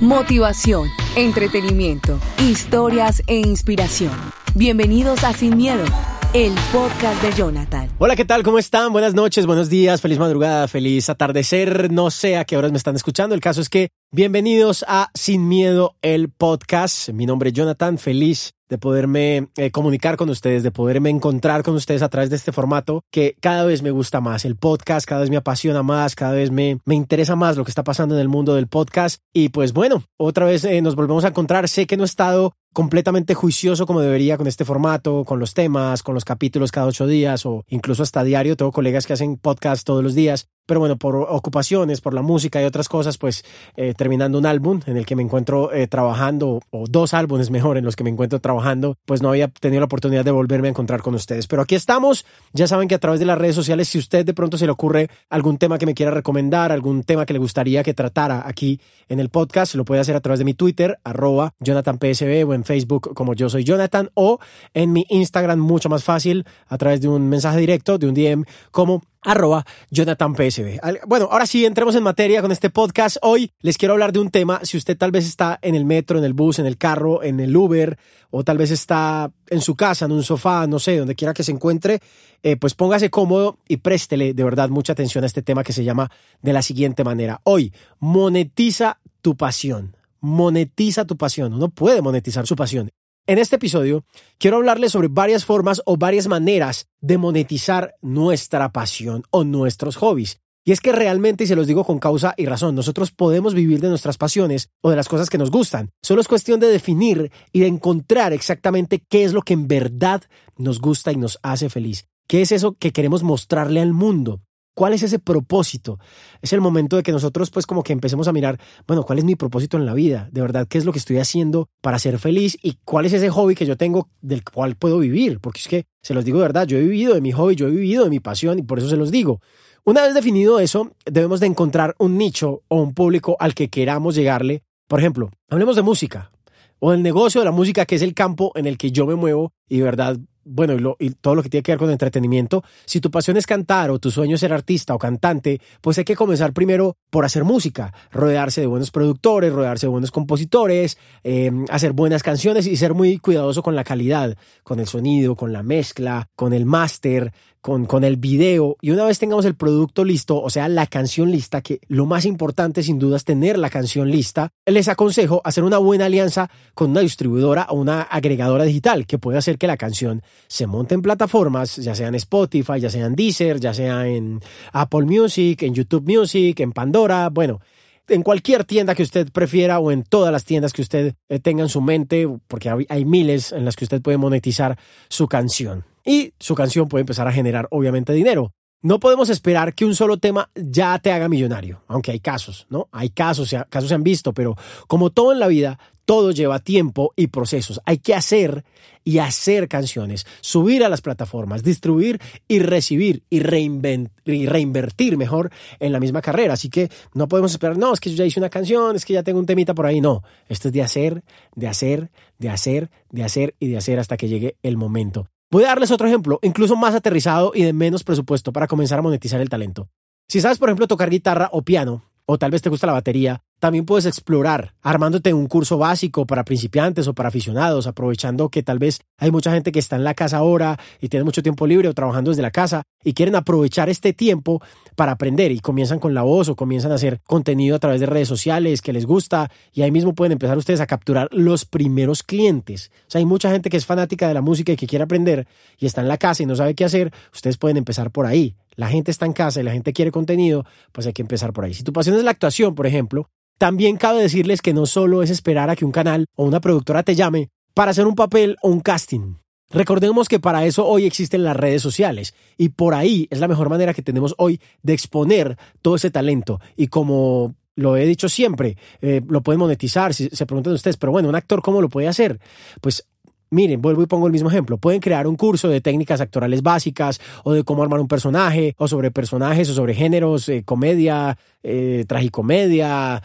Motivación, entretenimiento, historias e inspiración. Bienvenidos a Sin Miedo, el podcast de Jonathan. Hola, ¿qué tal? ¿Cómo están? Buenas noches, buenos días, feliz madrugada, feliz atardecer. No sé a qué horas me están escuchando. El caso es que bienvenidos a Sin Miedo, el podcast. Mi nombre es Jonathan, feliz de poderme eh, comunicar con ustedes, de poderme encontrar con ustedes a través de este formato que cada vez me gusta más. El podcast cada vez me apasiona más, cada vez me, me interesa más lo que está pasando en el mundo del podcast. Y pues bueno, otra vez eh, nos volvemos a encontrar. Sé que no he estado completamente juicioso como debería con este formato, con los temas, con los capítulos cada ocho días o incluso hasta diario. Tengo colegas que hacen podcast todos los días, pero bueno, por ocupaciones, por la música y otras cosas, pues eh, terminando un álbum en el que me encuentro eh, trabajando, o dos álbumes mejor en los que me encuentro trabajando, pues no había tenido la oportunidad de volverme a encontrar con ustedes. Pero aquí estamos, ya saben que a través de las redes sociales, si usted de pronto se le ocurre algún tema que me quiera recomendar, algún tema que le gustaría que tratara aquí en el podcast, lo puede hacer a través de mi Twitter, arroba JonathanPSB o Facebook como yo soy Jonathan o en mi Instagram mucho más fácil a través de un mensaje directo, de un DM como arroba Jonathan PSB. Bueno, ahora sí, entremos en materia con este podcast. Hoy les quiero hablar de un tema, si usted tal vez está en el metro, en el bus, en el carro, en el Uber, o tal vez está en su casa, en un sofá, no sé, donde quiera que se encuentre, eh, pues póngase cómodo y préstele de verdad mucha atención a este tema que se llama de la siguiente manera. Hoy, monetiza tu pasión. Monetiza tu pasión. Uno puede monetizar su pasión. En este episodio quiero hablarles sobre varias formas o varias maneras de monetizar nuestra pasión o nuestros hobbies. Y es que realmente, y se los digo con causa y razón, nosotros podemos vivir de nuestras pasiones o de las cosas que nos gustan. Solo es cuestión de definir y de encontrar exactamente qué es lo que en verdad nos gusta y nos hace feliz. ¿Qué es eso que queremos mostrarle al mundo? ¿Cuál es ese propósito? Es el momento de que nosotros pues como que empecemos a mirar, bueno, ¿cuál es mi propósito en la vida? De verdad, ¿qué es lo que estoy haciendo para ser feliz? ¿Y cuál es ese hobby que yo tengo del cual puedo vivir? Porque es que, se los digo de verdad, yo he vivido de mi hobby, yo he vivido de mi pasión y por eso se los digo. Una vez definido eso, debemos de encontrar un nicho o un público al que queramos llegarle. Por ejemplo, hablemos de música o del negocio de la música, que es el campo en el que yo me muevo y de verdad bueno, y, todo lo que tiene que ver con entretenimiento, si tu pasión es cantar o tu sueño es ser artista o cantante, pues hay que comenzar primero por hacer música, rodearse de buenos productores, rodearse de buenos compositores, em, hacer buenas canciones y ser muy cuidadoso con la calidad, con el sonido, con la mezcla, con el máster, con, con el video. Y una vez tengamos el producto listo, o sea, la canción lista, que lo más importante sin duda es tener la canción lista, les aconsejo hacer una buena alianza con una distribuidora o una agregadora digital que puede hacer que la canción se monte en plataformas, ya sea en Spotify, ya sea en Deezer, ya sea en Apple Music, en YouTube Music, en Pandora, bueno, en cualquier tienda que usted prefiera o en todas las tiendas que usted eh, tenga en su mente, porque hay miles en las que usted puede monetizar su canción. Y su canción puede empezar a generar obviamente dinero. No podemos esperar que un solo tema ya te haga millonario, aunque hay casos, ¿no? Hay casos, casos se han visto, pero como todo en la vida, todo lleva tiempo y procesos. Hay que hacer y hacer canciones, subir a las plataformas, distribuir y recibir y, reinvertir mejor en la misma carrera. Así que no podemos esperar, no, es que yo ya hice una canción, es que ya tengo un temita por ahí. No, esto es de hacer, de hacer, de hacer, de hacer y de hacer hasta que llegue el momento. Voy a darles otro ejemplo, incluso más aterrizado y de menos presupuesto para comenzar a monetizar el talento. Si sabes, por ejemplo, tocar guitarra o piano, o tal vez te gusta la batería, también puedes explorar armándote un curso básico para principiantes o para aficionados, aprovechando que tal vez hay mucha gente que está en la casa ahora y tiene mucho tiempo libre o trabajando desde la casa y quieren aprovechar este tiempo para aprender y comienzan con la voz o comienzan a hacer contenido a través de redes sociales que les gusta y ahí mismo pueden empezar ustedes a capturar los primeros clientes. O sea, hay mucha gente que es fanática de la música y que quiere aprender y está en la casa y no sabe qué hacer, ustedes pueden empezar por ahí. La gente está en casa y la gente quiere contenido, pues hay que empezar por ahí. Si tu pasión es la actuación, por ejemplo, también cabe decirles que no solo es esperar a que un canal o una productora te llame para hacer un papel o un casting. Recordemos que para eso hoy existen las redes sociales y por ahí es la mejor manera que tenemos hoy de exponer todo ese talento y como lo he dicho siempre, eh, lo pueden monetizar, si se preguntan ustedes, pero bueno, un actor cómo lo puede hacer? Pues Miren, vuelvo y pongo el mismo ejemplo. Pueden crear un curso de técnicas actorales básicas o de cómo armar un personaje o sobre personajes o sobre géneros, eh, comedia, eh, tragicomedia,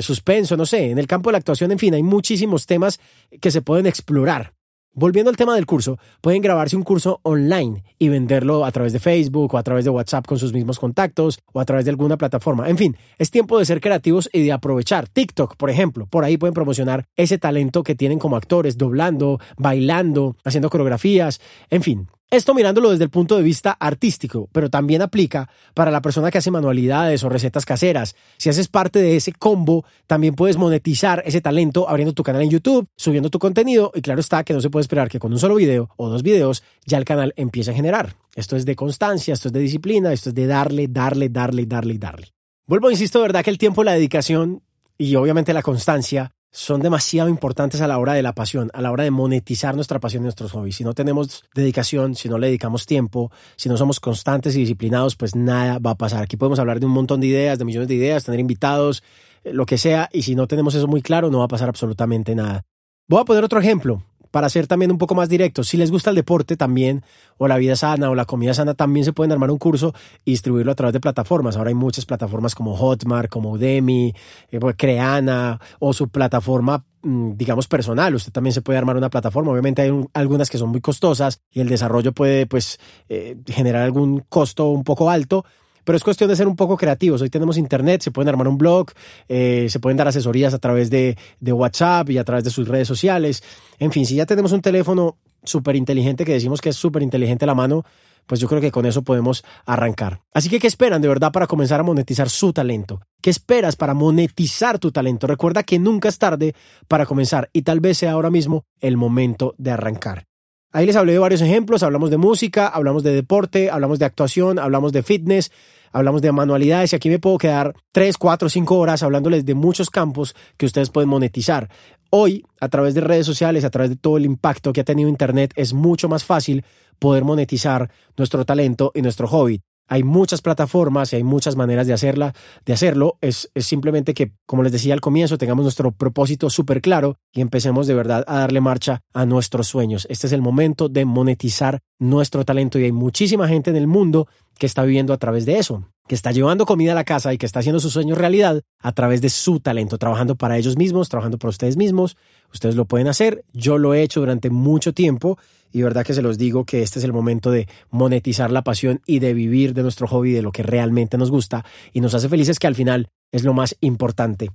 suspenso, no sé. En el campo de la actuación, en fin, hay muchísimos temas que se pueden explorar. Volviendo al tema del curso, pueden grabarse un curso online y venderlo a través de Facebook o a través de WhatsApp con sus mismos contactos o a través de alguna plataforma. En fin, es tiempo de ser creativos y de aprovechar. TikTok, por ejemplo, por ahí pueden promocionar ese talento que tienen como actores, doblando, bailando, haciendo coreografías, en fin. Esto mirándolo desde el punto de vista artístico, pero también aplica para la persona que hace manualidades o recetas caseras. Si haces parte de ese combo, también puedes monetizar ese talento abriendo tu canal en YouTube, subiendo tu contenido y claro está que no se puede esperar que con un solo video o dos videos ya el canal empiece a generar. Esto es de constancia, esto es de disciplina, esto es de darle, darle, darle, darle, darle. Vuelvo, insisto, verdad que el tiempo, la dedicación y obviamente la constancia son demasiado importantes a la hora de la pasión, a la hora de monetizar nuestra pasión y nuestros hobbies. Si no tenemos dedicación, si no le dedicamos tiempo, si no somos constantes y disciplinados, pues nada va a pasar. Aquí podemos hablar de un montón de ideas, de millones de ideas, tener invitados, eh, lo que sea, y si no tenemos eso muy claro, no va a pasar absolutamente nada. Voy a poner otro ejemplo para ser también un poco más directos, si les gusta el deporte también, o la vida sana, o la comida sana, también se pueden armar un curso y distribuirlo a través de plataformas. Ahora hay muchas plataformas como Hotmart, como Udemy, eh, pues, Creana, o su plataforma mm, digamos personal, usted también se puede armar una plataforma, obviamente hay algunas que son muy costosas y el desarrollo puede pues eh, generar algún costo un poco alto, pero es cuestión de ser un poco creativos. Hoy tenemos internet, se pueden armar un blog, eh, se pueden dar asesorías a través de, de WhatsApp y a través de sus redes sociales. En fin, si ya tenemos un teléfono súper inteligente que decimos que es súper inteligente la mano, pues yo creo que con eso podemos arrancar. Así que, ¿qué esperan de verdad para comenzar a monetizar su talento? ¿Qué esperas para monetizar tu talento? Recuerda que nunca es tarde para comenzar y tal vez sea ahora mismo el momento de arrancar. Ahí les hablé de varios ejemplos, hablamos de música, hablamos de deporte, hablamos de actuación, hablamos de fitness, hablamos de manualidades y aquí me puedo quedar 3, 4, 5 horas hablándoles de muchos campos que ustedes pueden monetizar. Hoy, a través de redes sociales, a través de todo el impacto que ha tenido Internet, es mucho más fácil poder monetizar nuestro talento y nuestro hobby. Hay muchas plataformas y hay muchas maneras de, hacerla, de hacerlo. Es, es simplemente que, como les decía al comienzo, tengamos nuestro propósito súper claro y empecemos de verdad a darle marcha a nuestros sueños. Este es el momento de monetizar nuestro talento y hay muchísima gente en el mundo que está viviendo a través de eso, que está llevando comida a la casa y que está haciendo sus sueños realidad a través de su talento, trabajando para ellos mismos, trabajando para ustedes mismos. Ustedes lo pueden hacer. Yo lo he hecho durante mucho tiempo y verdad que se los digo que este es el momento de monetizar la pasión y de vivir de nuestro hobby, de lo que realmente nos gusta y nos hace felices que al final es lo más importante.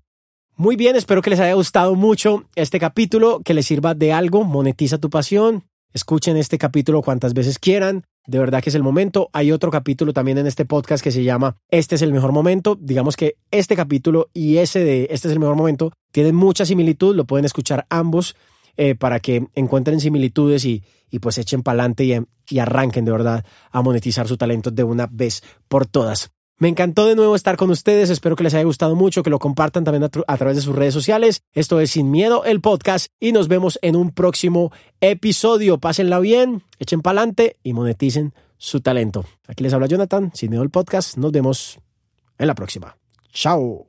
Muy bien, espero que les haya gustado mucho este capítulo, que les sirva de algo, monetiza tu pasión. Escuchen este capítulo cuantas veces quieran. De verdad que es el momento. Hay otro capítulo también en este podcast que se llama Este es el mejor momento. Digamos que este capítulo y ese de Este es el mejor momento tienen mucha similitud. Lo pueden escuchar ambos eh, para que encuentren similitudes y, y pues echen para adelante y, y arranquen de verdad a monetizar su talento de una vez por todas. Me encantó de nuevo estar con ustedes, espero que les haya gustado mucho, que lo compartan también a, través de sus redes sociales. Esto es Sin Miedo, el podcast, y nos vemos en un próximo episodio. Pásenla bien, echen pa'lante y moneticen su talento. Aquí les habla Jonathan, Sin Miedo, el podcast. Nos vemos en la próxima. Chao.